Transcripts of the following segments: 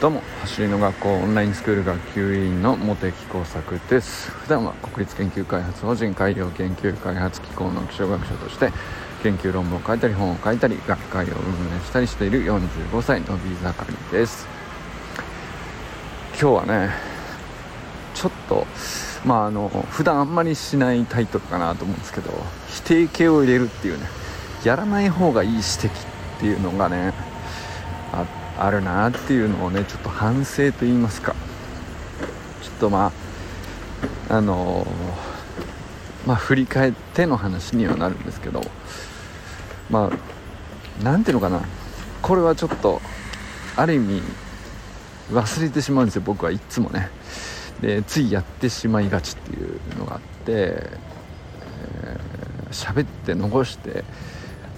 どうも走りの学校オンラインスクール学級委員の茂木耕作です。普段は国立研究開発法人海洋研究開発機構の気象学者として研究論文を書いたり本を書いたり学会を運営したりしている45歳のび盛りです。今日はねちょっとまああの普段あんまりしないタイトルかなと思うんですけど否定形を入れるっていうねやらない方がいい指摘っていうのがねあってあるなっていうのをねちょっと反省と言いますか。ちょっとまああのまあ振り返っての話にはなるんですけど。まあなんていうのかな。これはちょっとある意味忘れてしまうんですよ。僕はいっつもね。でついやってしまいがちっていうのがあって。喋、えー、って残して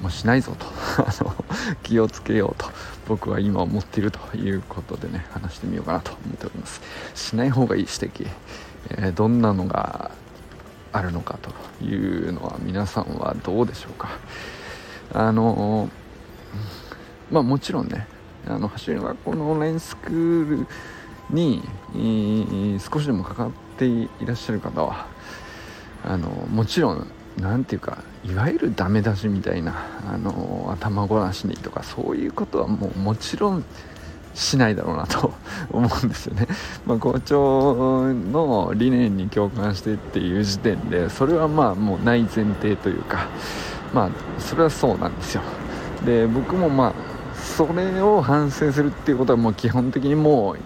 もうしないぞと。気をつけようと。僕は今思っているということでね話してみようかなと思っております。しない方がいい指摘、えー、どんなのがあるのかというのは皆さんはどうでしょうか。あのまあもちろんねあの走りの学校のオンラインスクールに少しでも関わっていらっしゃる方はあのもちろん何ていうかいわゆるダメ出しみたいなあの頭ごなしにとかそういうことはもうもちろんしないだろうなと 思うんですよね、まあ、校長の理念に共感してっていう時点でそれはまあもうない前提というかまあそれはそうなんですよ。で僕もまあそれを反省するっていうことはもう基本的にもう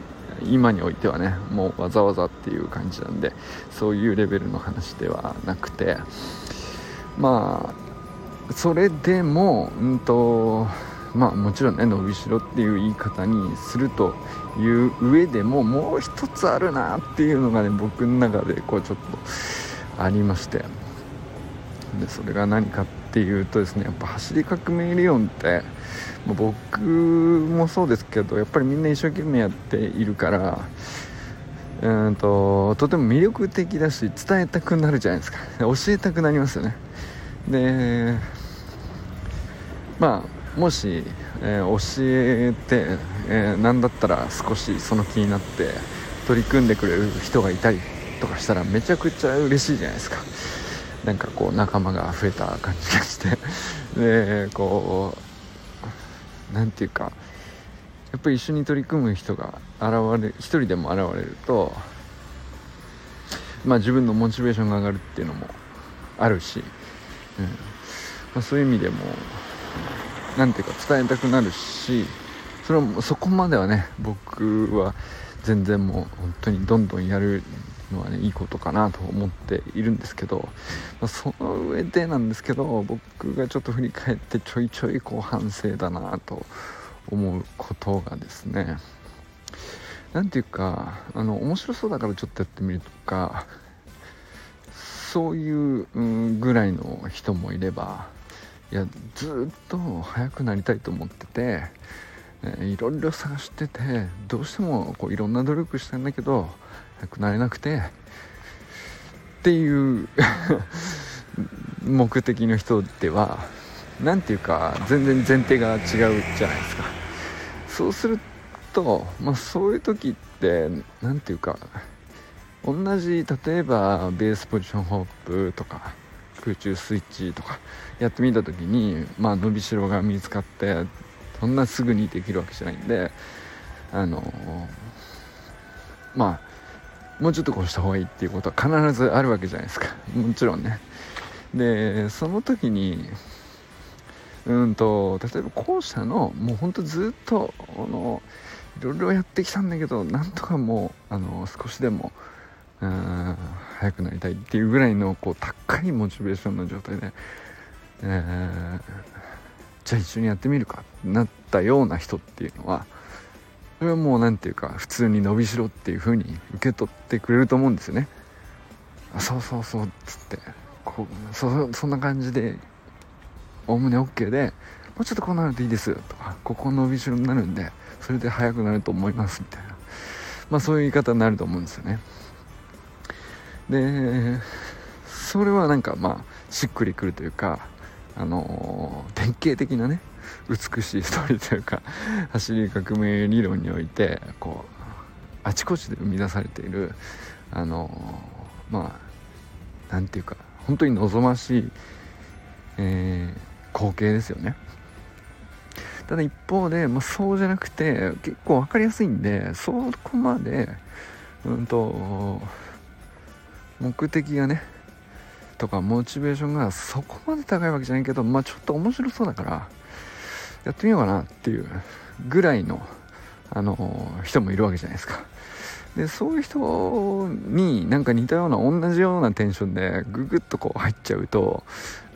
今においてはねもうわざわざっていう感じなんでそういうレベルの話ではなくてまあそれでもうんとまあもちろんね伸びしろっていう言い方にするという上でももう一つあるなっていうのがね僕の中でこうちょっとありまして。でそれが何かっていうとですねやっぱ走り革命理論って僕もそうですけどやっぱりみんな一生懸命やっているからうんととても魅力的だし伝えたくなるじゃないですか。教えたくなりますよね。でまあもし、えー、教えて、えー、何だったら少しその気になって取り組んでくれる人がいたりとかしたらめちゃくちゃ嬉しいじゃないですか。なんかこう仲間が増えた感じがして。でこう何て言うかやっぱり一緒に取り組む人が現れ一人でも現れるとまあ自分のモチベーションが上がるっていうのもあるしうん。まあ、そういう意味でも何ていうか伝えたくなるしそれはそこまではね僕は全然もう本当にどんどんやるのはねいいことかなと思っているんですけど、まあ、その上でなんですけど僕がちょっと振り返ってちょいちょいこう反省だなと思うことがですね何ていうかあの面白そうだからちょっとやってみるとかそういうぐらいの人もいればいやずっと速くなりたいと思ってて、えいろいろ探しててどうしてもこういろんな努力したんだけど速くなれなくてっていう 目的の人では何ていうか全然前提が違うじゃないですか。そうすると、まあ、そういう時って何ていうか同じ例えばベースポジションホップとか空中スイッチとかやってみた時に、まあ、伸びしろが見つかってそんなすぐにできるわけじゃないんであのまあもうちょっとこうした方がいいっていうことは必ずあるわけじゃないですか。もちろんね。でその時にうんと例えば後者のもうほんとずっとあのいろいろやってきたんだけどなんとかもうあの少しでも速くなりたいっていうぐらいのこう高いモチベーションの状態で、えー、じゃあ一緒にやってみるかっなったような人っていうのはそれはもう何て言うか普通に伸びしろっていう風に受け取ってくれると思うんですよね。あそうそうそうっつってこうそそんな感じでおおむね OK でもうちょっとこうなるといいですとかここ伸びしろになるんでそれで速くなると思いますみたいなまあそういう言い方になると思うんですよね。でそれはなんかまあしっくりくるというかあの典型的なね美しいストーリーというか走り革命理論においてこうあちこちで生み出されているあのまあなんていうか本当に望ましい、えー、光景ですよね。ただ一方で、まあ、そうじゃなくて結構分かりやすいんでそこまでうんと目的がねとかモチベーションがそこまで高いわけじゃないけどまあちょっと面白そうだからやってみようかなっていうぐらいの、あの人もいるわけじゃないですか。でそういう人になんか似たような同じようなテンションでググッとこう入っちゃうと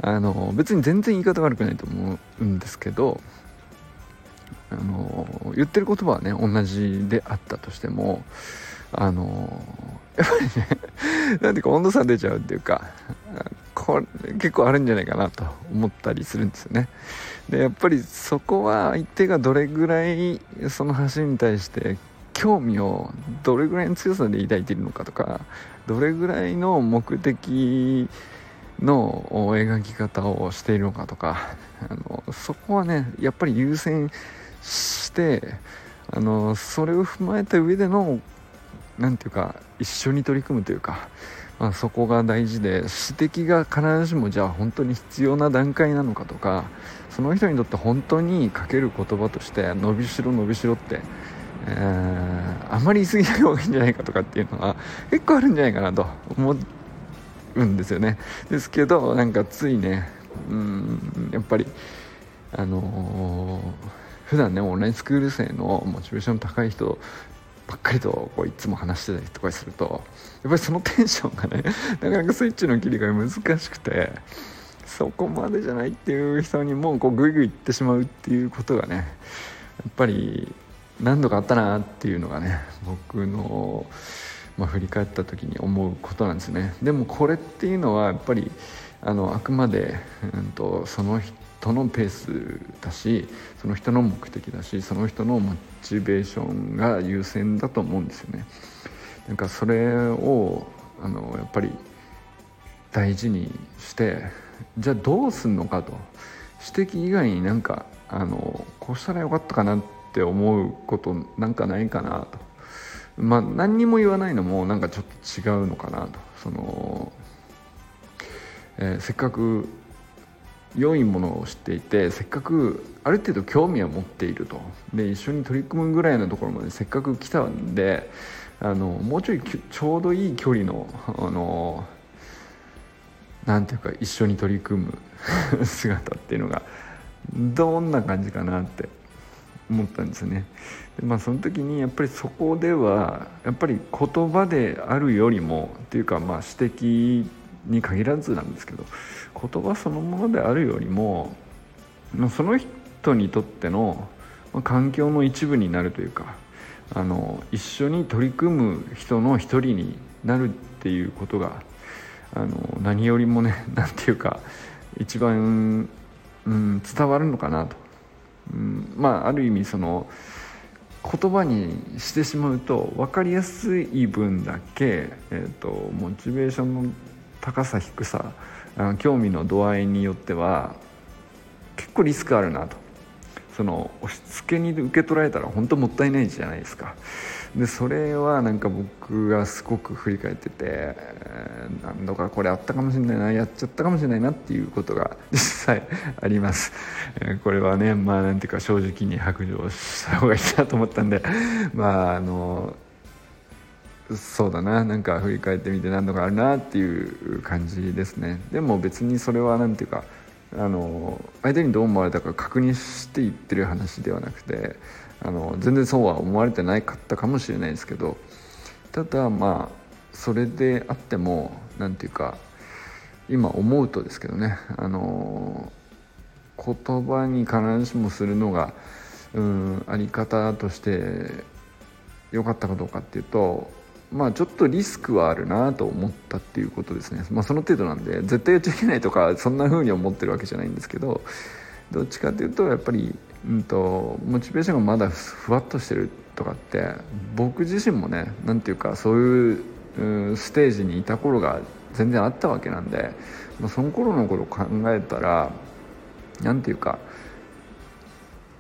あの別に全然言い方悪くないと思うんですけどあの言ってる言葉はね同じであったとしてもあのやっぱりね なんていうか温度差出ちゃうっていうかこれ結構あるんじゃないかなと思ったりするんですよね。でやっぱりそこは相手がどれぐらいその橋に対して興味をどれぐらいの強さで抱いているのかとかどれぐらいの目的の描き方をしているのかとかあのそこはねやっぱり優先してあのそれを踏まえた上での何ていうか一緒に取り組むというか、まあ、そこが大事で指摘が必ずしもじゃあ本当に必要な段階なのかとかその人にとって本当にかける言葉として伸びしろ伸びしろって、え、あまり言い過ぎない方がいいんじゃないかとかっていうのは結構あるんじゃないかなと思うんですよね。ですけどなんかついねうんやっぱりあのー、普段ねオンラインスクール生のモチベーション高い人ばっかりとこういつも話してたりとかするとやっぱりそのテンションがね なかなかスイッチの切り替え難しくてそこまでじゃないっていう人にもうこうグイグイいってしまうっていうことがねやっぱり何度かあったなっていうのがね僕の、まあ、振り返った時に思うことなんですね。でもこれっていうのはやっぱりあのあくまで、うんと、その人のペースだしその人の目的だしその人のモチベーションが優先だと思うんですよね。なんかそれをあのやっぱり大事にしてじゃあどうすんのかと。指摘以外になんかあのこうしたらよかったかなってって思うことなんかないかなと。まあ何にも言わないのもなんかちょっと違うのかなと。そのえー、せっかく良いものを知っていてせっかくある程度興味を持っていると。で一緒に取り組むぐらいのところまでせっかく来たんであのもうちょいちょうどいい距離のあのなんていうか一緒に取り組む 姿っていうのがどんな感じかなって思ったんですね。でまあその時にやっぱりそこではやっぱり言葉であるよりもっていうかまあ指摘に限らずなんですけど言葉そのものであるよりもまあその人にとっての環境の一部になるというかあの一緒に取り組む人の一人になるっていうことがあの何よりもね何ていうか一番、うん、伝わるのかなと、うん、まあある意味その言葉にしてしまうと分かりやすい分だけ、えーとモチベーションの高さ低さ興味の度合いによっては結構リスクあるなと。その押し付けに受け取られたら本当もったいないじゃないですか。でそれはなんか僕がすごく振り返ってて何度かこれあったかもしれないなやっちゃったかもしれないなっていうことが 実際あります。これはねまあなんていうか正直に白状した方がいいなと思ったんで まああのそうだななんか振り返ってみて何度かあるなっていう感じですね。でも別にそれは何ていうかあの相手にどう思われたか確認して言ってる話ではなくてあの全然そうは思われてなかったかもしれないですけどただまあそれであっても何ていうか今思うとですけどねあの言葉に必ずしもするのがうんあり方として良かったかどうかっていうとまあちょっとリスクはあるなと思ったっていうことですね。まあその程度なんで絶対やっちゃいけないとかそんな風に思ってるわけじゃないんですけどどっちかというとやっぱり、うんと、モチベーションがまだふわっとしてるとかって僕自身もね何ていうかそういうステージにいた頃が全然あったわけなんで、まあ、その頃の頃考えたら何て言うか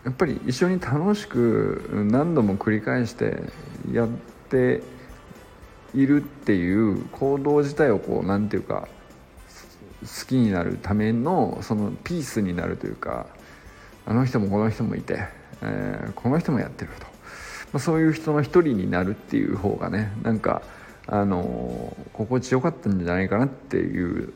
やっぱり一緒に楽しく何度も繰り返してやっているっていう行動自体をこう何て言うか好きになるためのそのピースになるというかあの人もこの人もいて、えー、この人もやってると、まあ、そういう人の一人になるっていう方がねなんかあのー、心地よかったんじゃないかなっていう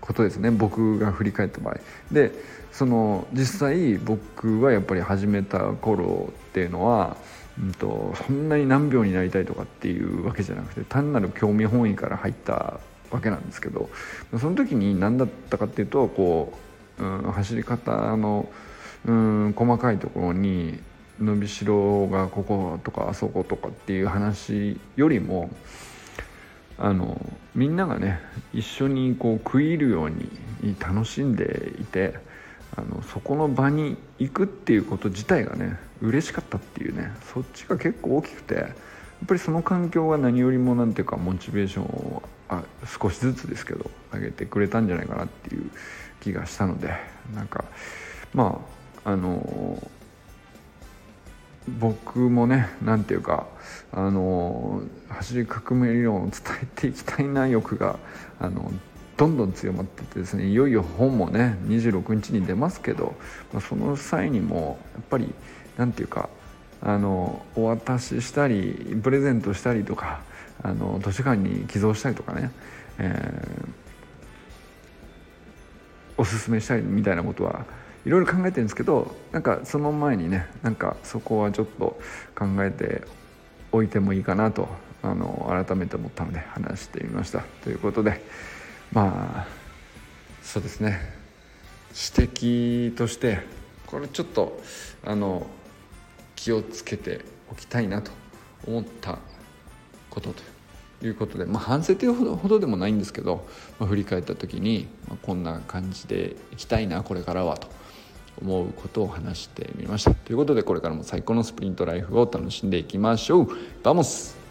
ことですね僕が振り返った場合。でその実際僕はやっぱり始めた頃っていうのは、うんと、そんなに何秒になりたいとかっていうわけじゃなくて単なる興味本位から入ったわけなんですけどその時に何だったかっていうとこう、うん、走り方の、うん、細かいところに伸びしろがこことかあそことかっていう話よりもあのみんながね一緒にこう食い入るように楽しんでいてあのそこの場に行くっていうこと自体がね嬉しかったっていうねそっちが結構大きくてやっぱりその環境が何よりも何ていうかモチベーションをあ少しずつですけど上げてくれたんじゃないかなっていう気がしたのでなんかまああの僕もね何ていうかあの走り革命理論を伝えていきたいな欲があのどんどん強まっててですねいよいよ本もね26日に出ますけど、まあ、その際にもやっぱり何ていうかあのお渡ししたりプレゼントしたりとかあの図書館に寄贈したりとかね、えー、おすすめしたりみたいなことはいろいろ考えてるんですけどなんかその前にねなんかそこはちょっと考えておいてもいいかなとあの改めて思ったので話してみました。ということでまあそうですね。指摘としてこれちょっとあの気をつけておきたいなと思ったことということで、まあ、反省というほどでもないんですけど、まあ、振り返った時に、まあ、こんな感じでいきたいなこれからはと思うことを話してみました。ということでこれからも最高のスプリントライフを楽しんでいきましょう。 Vamos。